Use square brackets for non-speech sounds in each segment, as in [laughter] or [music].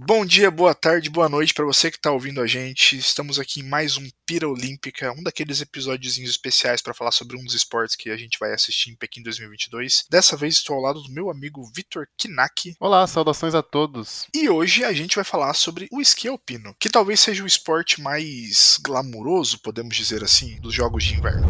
Bom dia, boa tarde, boa noite para você que está ouvindo a gente. Estamos aqui em mais um Pira Olímpica, um daqueles episódios especiais para falar sobre um dos esportes que a gente vai assistir em Pequim 2022. Dessa vez estou ao lado do meu amigo Vitor Kinaki. Olá, saudações a todos. E hoje a gente vai falar sobre o esqui alpino, que talvez seja o esporte mais glamuroso, podemos dizer assim, dos jogos de inverno.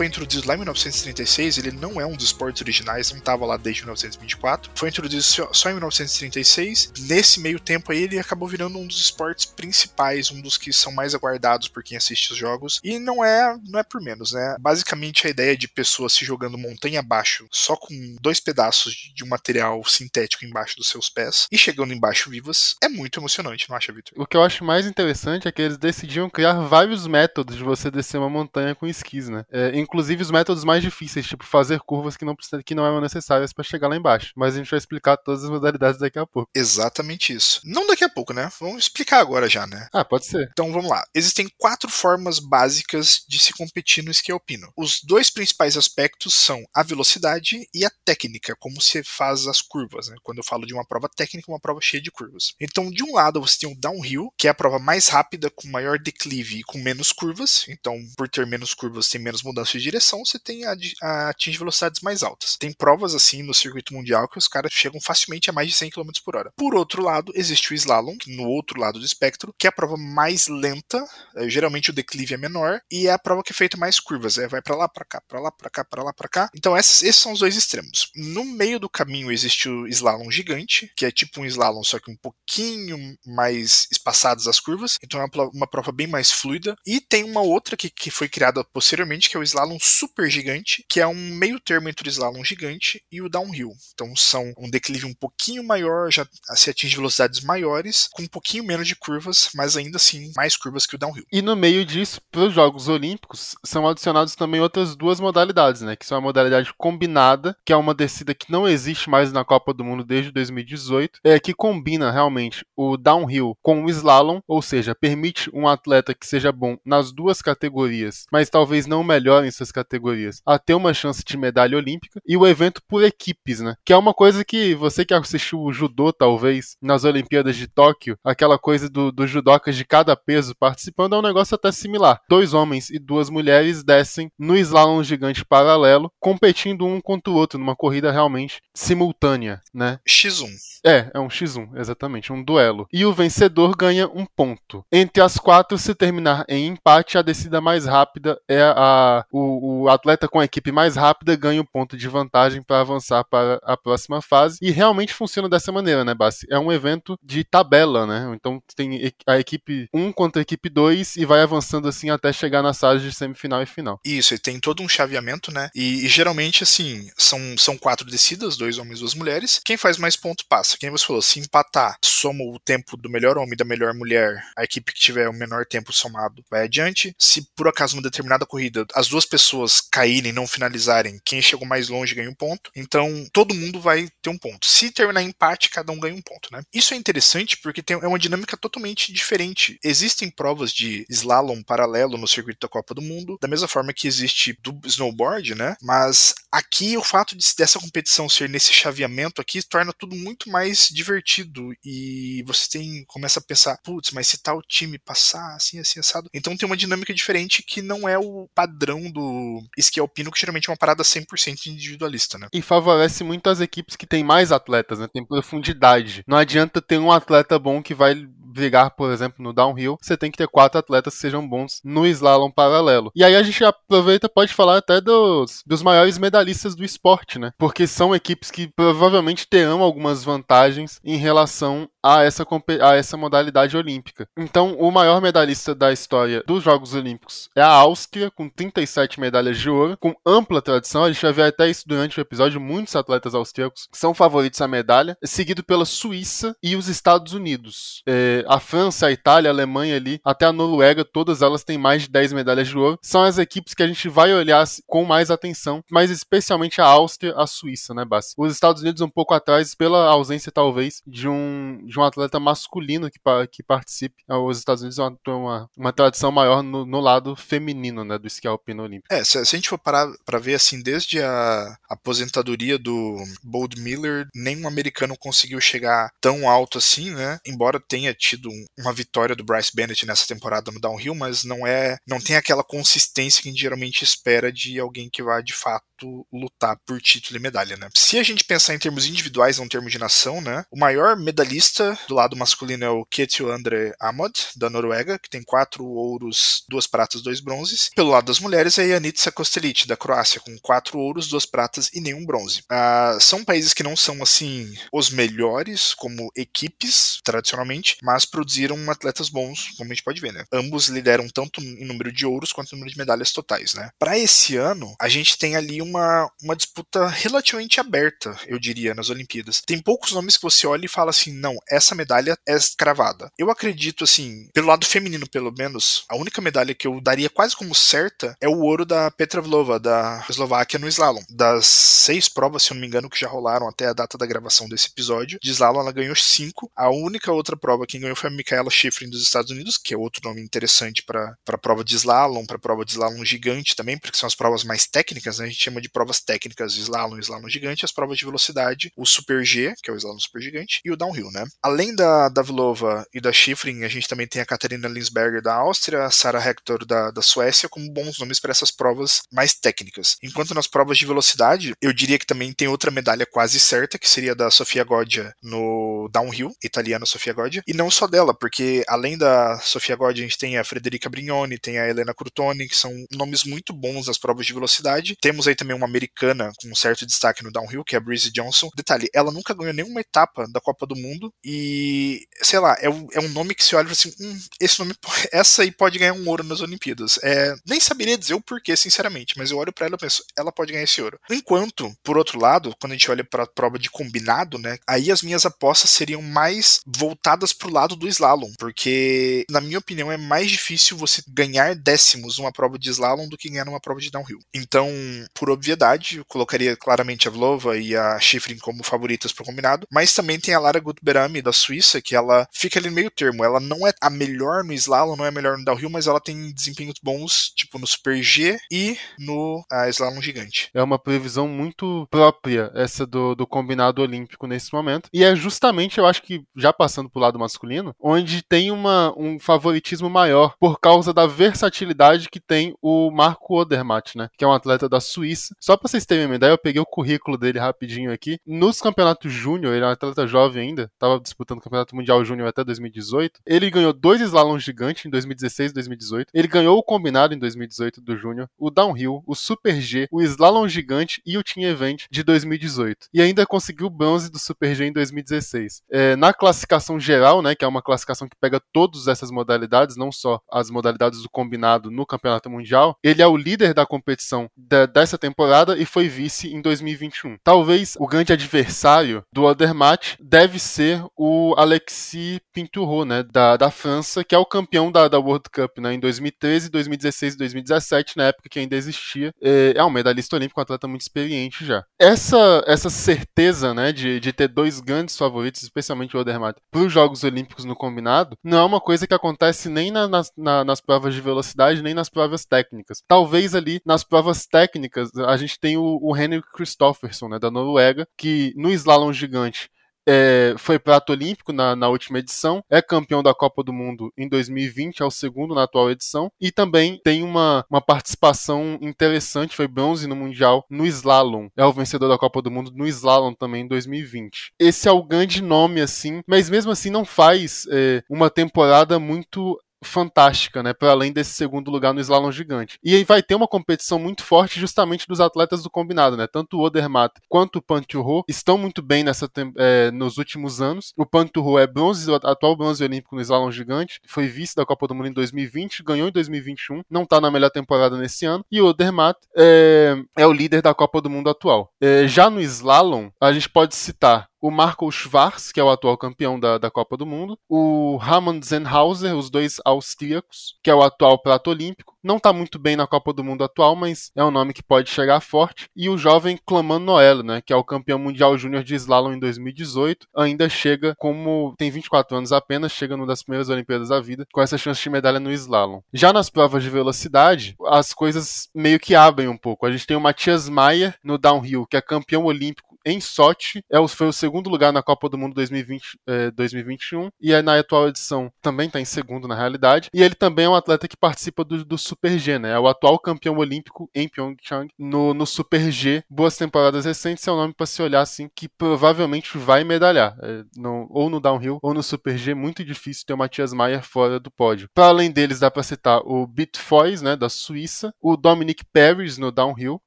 Foi introduzido lá em 1936, ele não é um dos esportes originais, não estava lá desde 1924. Foi introduzido só em 1936. Nesse meio tempo aí, ele acabou virando um dos esportes principais, um dos que são mais aguardados por quem assiste os jogos. E não é, não é por menos, né? Basicamente a ideia de pessoas se jogando montanha abaixo, só com dois pedaços de um material sintético embaixo dos seus pés e chegando embaixo vivas, é muito emocionante, não acha, Victor? O que eu acho mais interessante é que eles decidiram criar vários métodos de você descer uma montanha com esquis, né? É, inclusive os métodos mais difíceis, tipo fazer curvas que não, que não eram necessárias para chegar lá embaixo. Mas a gente vai explicar todas as modalidades daqui a pouco. Exatamente isso. Não daqui a pouco, né? Vamos explicar agora já, né? Ah, pode ser. Então vamos lá. Existem quatro formas básicas de se competir no esqui alpino. Os dois principais aspectos são a velocidade e a técnica, como se faz as curvas, né? Quando eu falo de uma prova técnica, uma prova cheia de curvas. Então, de um lado você tem o downhill, que é a prova mais rápida, com maior declive e com menos curvas. Então, por ter menos curvas, tem menos mudança mudança de direção, você tem a, a atinge velocidades mais altas. Tem provas assim no circuito mundial que os caras chegam facilmente a mais de 100 km por hora. Por outro lado, existe o slalom, no outro lado do espectro, que é a prova mais lenta, é, geralmente o declive é menor, e é a prova que é feita mais curvas, é, vai para lá, para cá, para lá, para cá, para lá, para cá. Então esses, esses são os dois extremos. No meio do caminho existe o slalom gigante, que é tipo um slalom, só que um pouquinho mais espaçadas as curvas, então é uma, uma prova bem mais fluida. E tem uma outra que, que foi criada posteriormente, que é o slalom super gigante, que é um meio termo entre o slalom gigante e o downhill. Então são um declive um pouquinho maior, já se atinge velocidades maiores, com um pouquinho menos de curvas, mas ainda assim mais curvas que o downhill. E no meio disso, para os Jogos Olímpicos, são adicionados também outras duas modalidades, né? Que são a modalidade combinada, que é uma descida que não existe mais na Copa do Mundo desde 2018, é que combina realmente o downhill com o slalom, ou seja, permite um atleta que seja bom nas duas categorias, mas talvez não melhor em suas categorias a ter uma chance de medalha olímpica e o evento por equipes, né? Que é uma coisa que você que assistiu o judô, talvez, nas Olimpíadas de Tóquio, aquela coisa do, do judocas de cada peso participando é um negócio até similar. Dois homens e duas mulheres descem no slalom gigante paralelo, competindo um contra o outro numa corrida realmente simultânea, né? X1. É, é um X1, exatamente, um duelo. E o vencedor ganha um ponto. Entre as quatro, se terminar em empate, a descida mais rápida é a o, o atleta com a equipe mais rápida ganha um ponto de vantagem para avançar para a próxima fase. E realmente funciona dessa maneira, né, Bassi? É um evento de tabela, né? Então tem a equipe 1 contra a equipe 2 e vai avançando assim até chegar nas fases de semifinal e final. Isso, e tem todo um chaveamento, né? E, e geralmente, assim, são, são quatro descidas, dois homens e duas mulheres. Quem faz mais pontos passa. Quem você falou, se empatar, soma o tempo do melhor homem e da melhor mulher, a equipe que tiver o menor tempo somado vai adiante. Se por acaso uma determinada corrida as duas pessoas caírem, não finalizarem, quem chegou mais longe ganha um ponto. Então, todo mundo vai ter um ponto. Se terminar empate, cada um ganha um ponto, né? Isso é interessante porque tem, é uma dinâmica totalmente diferente. Existem provas de slalom paralelo no circuito da Copa do Mundo, da mesma forma que existe do snowboard, né? Mas aqui o fato de, dessa competição ser nesse chaveamento aqui torna tudo muito mais divertido e você tem começa a pensar, putz, mas se tal time passar assim, assim, assado. Então tem uma dinâmica diferente que não é o padrão do esqui alpino, que geralmente é uma parada 100% individualista, né? E favorece muito as equipes que têm mais atletas, né? Tem profundidade. Não adianta ter um atleta bom que vai brigar, por exemplo, no downhill, você tem que ter quatro atletas que sejam bons no slalom paralelo. E aí a gente aproveita pode falar até dos, dos maiores medalhistas do esporte, né? Porque são equipes que provavelmente terão algumas vantagens em relação a essa, a essa modalidade olímpica. Então, o maior medalhista da história dos Jogos Olímpicos é a Áustria, com 37 medalhas de ouro, com ampla tradição. A gente vai ver até isso durante o episódio. Muitos atletas austríacos são favoritos à medalha, seguido pela Suíça e os Estados Unidos. É, a França, a Itália, a Alemanha ali, até a Noruega, todas elas têm mais de 10 medalhas de ouro. São as equipes que a gente vai olhar com mais atenção, mas especialmente a Áustria, a Suíça, né, Bassi? Os Estados Unidos um pouco atrás, pela ausência, talvez, de um, de um atleta masculino que, que participe. Os Estados Unidos têm uma, uma, tradição maior no, no, lado feminino, né, do esqui alpino olímpico. É, se, se a gente for parar para ver, assim, desde a aposentadoria do Bold Miller, nenhum americano conseguiu chegar tão alto assim, né? Embora tenha tido uma vitória do Bryce Bennett nessa temporada no downhill, mas não é, não tem aquela consistência que a gente geralmente espera de alguém que vá de fato lutar por título e medalha, né? Se a gente pensar em termos individuais, não termos de nação, né? O maior medalhista do lado masculino é o Ketil André Amod, da Noruega, que tem quatro ouros, duas pratas, dois bronzes. Pelo lado das mulheres é a Janitsa Kostelic, da Croácia, com quatro ouros, duas pratas e nenhum bronze. Ah, são países que não são, assim, os melhores como equipes, tradicionalmente, mas produziram atletas bons, como a gente pode ver, né? Ambos lideram tanto em número de ouros quanto em número de medalhas totais, né? Para esse ano, a gente tem ali uma, uma disputa relativamente aberta, eu diria, nas Olimpíadas. Tem poucos nomes que você olha e fala assim, não, essa medalha é cravada. Eu acredito, assim, pelo lado feminino, pelo menos, a única medalha que eu daria quase como certa é o ouro da Petra Vlova, da Eslováquia, no slalom. Das seis provas, se eu não me engano, que já rolaram até a data da gravação desse episódio, de slalom ela ganhou cinco. A única outra prova que ganhou foi a Michaela Schifrin dos Estados Unidos, que é outro nome interessante para prova de slalom, para prova de slalom gigante também, porque são as provas mais técnicas, né? A gente chama de provas técnicas de slalom e slalom gigante, as provas de velocidade, o Super G, que é o slalom super gigante, e o downhill, né? Além da, da Vlova e da Schifrin, a gente também tem a Katarina Linsberger da Áustria, a Sarah Hector da, da Suécia, como bons nomes para essas provas mais técnicas. Enquanto nas provas de velocidade, eu diria que também tem outra medalha quase certa, que seria da Sofia Goggia no downhill, italiana Sofia Goggia, e não só dela, porque além da Sofia Goggia, a gente tem a Frederica Brignoni, tem a Helena Crutoni, que são nomes muito bons nas provas de velocidade. Temos aí também uma americana com um certo destaque no downhill, que é a Breeze Johnson. Detalhe, ela nunca ganhou nenhuma etapa da Copa do Mundo e, sei lá, é, é um nome que se olha assim, hum, esse nome, [laughs] essa aí pode ganhar um ouro nas Olimpíadas. É, nem saberia dizer o porquê, sinceramente, mas eu olho para ela e penso, ela pode ganhar esse ouro. Enquanto, por outro lado, quando a gente olha para a prova de combinado, né, aí as minhas apostas seriam mais voltadas pro lado do slalom, porque, na minha opinião, é mais difícil você ganhar décimos numa prova de slalom do que ganhar numa prova de downhill. Então, por obviedade, eu colocaria claramente a Vlova e a Schifrin como favoritas pro combinado, mas também tem a Lara Gutberami da Suíça, que ela fica ali no meio termo. Ela não é a melhor no slalom, não é a melhor no downhill, mas ela tem desempenhos bons, tipo no Super G e no slalom gigante. É uma previsão muito própria essa do, do combinado olímpico nesse momento. E é justamente, eu acho que já passando pro lado masculino, onde tem uma, um favoritismo maior por causa da versatilidade que tem o Marco Odermatt, né? Que é um atleta da Suíça. Só pra vocês terem uma ideia, eu peguei o currículo dele rapidinho aqui. Nos campeonatos júnior, ele é um atleta jovem ainda, tava disputando o Campeonato Mundial Júnior até 2018. Ele ganhou dois slaloms gigantes em 2016 e 2018. Ele ganhou o combinado em 2018 do Júnior, o Downhill, o Super G, o Slalom Gigante e o Team Event de 2018. E ainda conseguiu o bronze do Super G em 2016. É, na classificação geral, né, que é uma classificação que pega todas essas modalidades, não só as modalidades do combinado no Campeonato Mundial, ele é o líder da competição dessa temporada e foi vice em 2021. Talvez o grande adversário do Odermatt deve ser o Alexis Pinturo, né, da, da França, que é o campeão da, da World Cup, né, em 2013, 2016 e 2017, na época que ainda existia. É, é um medalhista olímpico, um atleta muito experiente já. Essa, essa certeza, né, de, de ter dois grandes favoritos, especialmente o Odermatt, para os Jogos Olímpicos no combinado, não é uma coisa que acontece nem na, na, nas provas de velocidade, nem nas provas técnicas. Talvez ali nas provas técnicas a gente tem o, o Henrik Kristofferson, né, da Noruega, que no slalom gigante é, foi prato olímpico na, na, última edição, é campeão da Copa do Mundo em 2020, é o segundo na atual edição, e também tem uma, uma participação interessante, foi bronze no Mundial no slalom. É o vencedor da Copa do Mundo no slalom também em 2020. Esse é o grande nome, assim, mas mesmo assim não faz é, uma temporada muito fantástica, né? Para além desse segundo lugar no slalom gigante. E aí vai ter uma competição muito forte justamente dos atletas do combinado, né? Tanto o Odermatt quanto o Panturro estão muito bem nessa é, nos últimos anos. O Panturro é bronze, atual bronze olímpico no slalom gigante, foi vice da Copa do Mundo em 2020, ganhou em 2021, não tá na melhor temporada nesse ano. E o Odermatt é, é o líder da Copa do Mundo atual. É, já no slalom, a gente pode citar o Marco Schwarz, que é o atual campeão da, da Copa do Mundo, o Ramon Zenhauser, os dois austríacos, que é o atual prato olímpico. Não está muito bem na Copa do Mundo atual, mas é um nome que pode chegar forte. E o jovem Claman Noel, né, que é o campeão mundial júnior de slalom em 2018, ainda chega como tem 24 anos apenas, chega numa das primeiras Olimpíadas da vida, com essa chance de medalha no slalom. Já nas provas de velocidade, as coisas meio que abrem um pouco. A gente tem o Matias Maia no downhill, que é campeão olímpico em Sochi, é foi o segundo lugar na Copa do Mundo 2020, eh, 2021, e é na atual edição também está em segundo na realidade, e ele também é um atleta que participa do, do Super G, né? É o atual campeão olímpico em Pyeongchang no, no Super G. Boas temporadas recentes é um nome para se olhar assim que provavelmente vai medalhar, é, no, ou no downhill ou no Super G. Muito difícil ter o Matias Maier fora do pódio. Para além deles, dá para citar o Bitfoys, né, da Suíça, o Dominic Paris no downhill.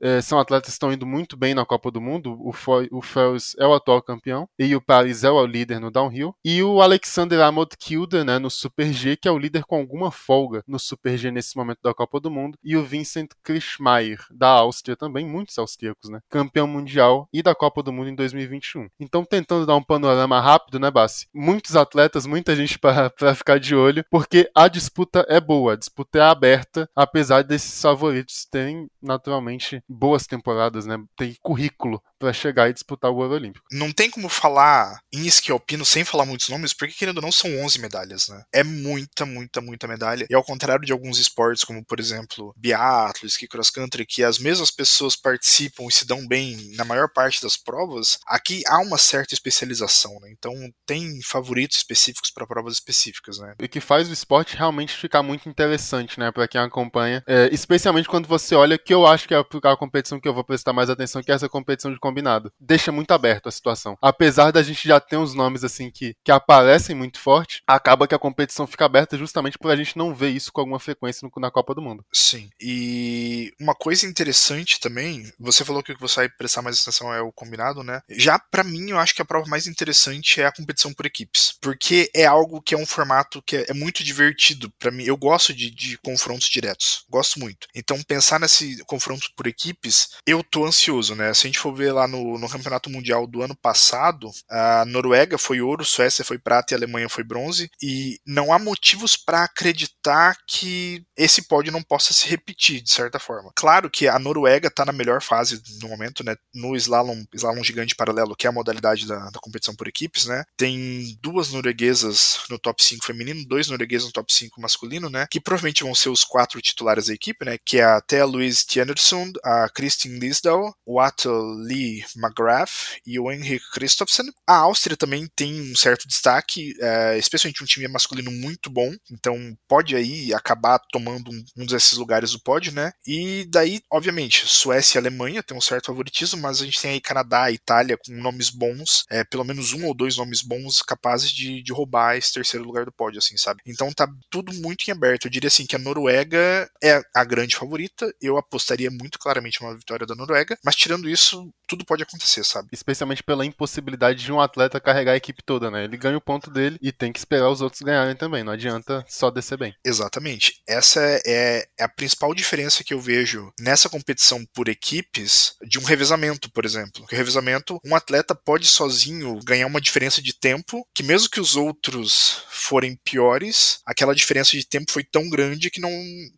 É, são atletas que estão indo muito bem na Copa do Mundo. O Foy o Fells é o atual campeão e o Paris é o líder no downhill. E o Alexander Amod Kilder, né, no Super G, que é o líder com alguma folga no Super G nesse momento da Copa do Mundo. E o Vincent Krischmeier, da Áustria também, muitos austríacos, né, campeão mundial e da Copa do Mundo em 2021. Então, tentando dar um panorama rápido, né, Bassi? Muitos atletas, muita gente para [laughs] ficar de olho, porque a disputa é boa, a disputa é aberta, apesar desses favoritos terem, naturalmente, boas temporadas, né, tem currículo para chegar e disputar o Ouro Olímpico. Não tem como falar em esqui alpino sem falar muitos nomes, porque querendo ou não são 11 medalhas, né? É muita, muita, muita medalha. E ao contrário de alguns esportes, como por exemplo, biatlo, esqui cross country, que as mesmas pessoas participam e se dão bem na maior parte das provas, aqui há uma certa especialização, né? Então tem favoritos específicos para provas específicas, né? E que faz o esporte realmente ficar muito interessante, né, para quem acompanha, é, especialmente quando você olha que eu acho que é a competição que eu vou prestar mais atenção, que é essa competição de combinado. Deixa muito aberto a situação. Apesar da gente já ter uns nomes assim que, que aparecem muito forte, acaba que a competição fica aberta justamente por a gente não ver isso com alguma frequência no, na Copa do Mundo. Sim. E uma coisa interessante também, você falou que o que você vai prestar mais atenção é o combinado, né? Já para mim, eu acho que a prova mais interessante é a competição por equipes, porque é algo que é um formato que é, é muito divertido para mim. Eu gosto de, de confrontos diretos, gosto muito. Então pensar nesse confronto por equipes, eu tô ansioso, né? Se a gente for ver lá lá no, no Campeonato Mundial do ano passado, a Noruega foi ouro, Suécia foi prata e a Alemanha foi bronze, e não há motivos para acreditar que esse pódio não possa se repetir, de certa forma. Claro que a Noruega está na melhor fase no momento, né? No slalom, slalom gigante paralelo, que é a modalidade da, da competição por equipes, né? Tem duas norueguesas no top 5 feminino, dois noruegueses no top 5 masculino, né? Que provavelmente vão ser os quatro titulares da equipe, né? Que é a Thea Louise Tjenersund, a Kristin Lisdal, o Atle Lee McGrath e o Henrik Christopsen. A Áustria também tem um certo destaque, é, especialmente um time masculino muito bom, então pode aí acabar tomando um, um desses lugares do pódio, né? E daí, obviamente, Suécia e Alemanha tem um certo favoritismo, mas a gente tem aí Canadá e Itália com nomes bons, é, pelo menos um ou dois nomes bons capazes de, de roubar esse terceiro lugar do pódio, assim, sabe? Então tá tudo muito em aberto. Eu diria assim que a Noruega é a grande favorita, eu apostaria muito claramente uma vitória da Noruega, mas tirando isso, tudo pode acontecer, sabe? Especialmente pela impossibilidade de um atleta carregar a equipe toda, né? Ele ganha o ponto dele e tem que esperar os outros ganharem também. Não adianta só descer bem. Exatamente. Essa é, é a principal diferença que eu vejo nessa competição por equipes de um revezamento, por exemplo. O revezamento, um atleta pode sozinho ganhar uma diferença de tempo que mesmo que os outros forem piores, aquela diferença de tempo foi tão grande que não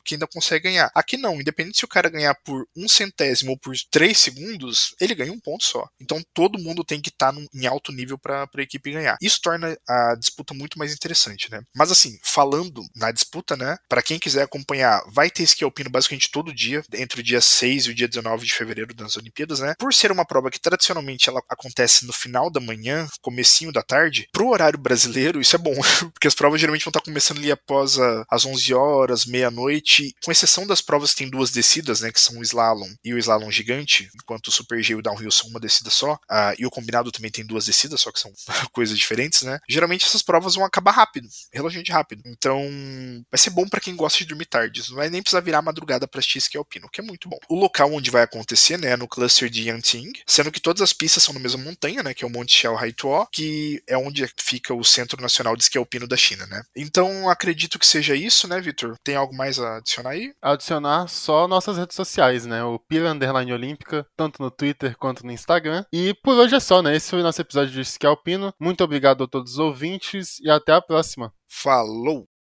que ainda consegue ganhar. Aqui não, independente se o cara ganhar por um centésimo ou por três segundos, ele ganha ganha um ponto só. Então todo mundo tem que estar tá em alto nível para a equipe ganhar. Isso torna a disputa muito mais interessante, né? Mas assim, falando na disputa, né? Para quem quiser acompanhar, vai ter esqui alpino basicamente todo dia, entre o dia 6 e o dia 19 de fevereiro das Olimpíadas, né? Por ser uma prova que tradicionalmente ela acontece no final da manhã, comecinho da tarde, pro horário brasileiro, isso é bom, [laughs] porque as provas geralmente vão estar tá começando ali após a, as 11 horas, meia-noite, com exceção das provas que tem duas descidas, né, que são o slalom e o slalom gigante, enquanto o super G e o downhill são uma descida só, uh, e o combinado também tem duas descidas, só que são [laughs] coisas diferentes, né? Geralmente essas provas vão acabar rápido, relativamente rápido. Então, vai ser bom para quem gosta de dormir tarde. Não vai nem precisar virar madrugada para assistir esqui alpino, que é muito bom. O local onde vai acontecer, né, é no cluster de Yanting, sendo que todas as pistas são na mesma montanha, né, que é o Monte Shell Haituo, que é onde fica o Centro Nacional de Esqui Alpino da China, né? Então, acredito que seja isso, né, Vitor? Tem algo mais a adicionar aí? Adicionar só nossas redes sociais, né? O Pila Underline Olímpica, tanto no Twitter quanto no Instagram. E por hoje é só, né? Esse foi o nosso episódio de Esqui Alpino. Muito obrigado a todos os ouvintes e até a próxima. Falou!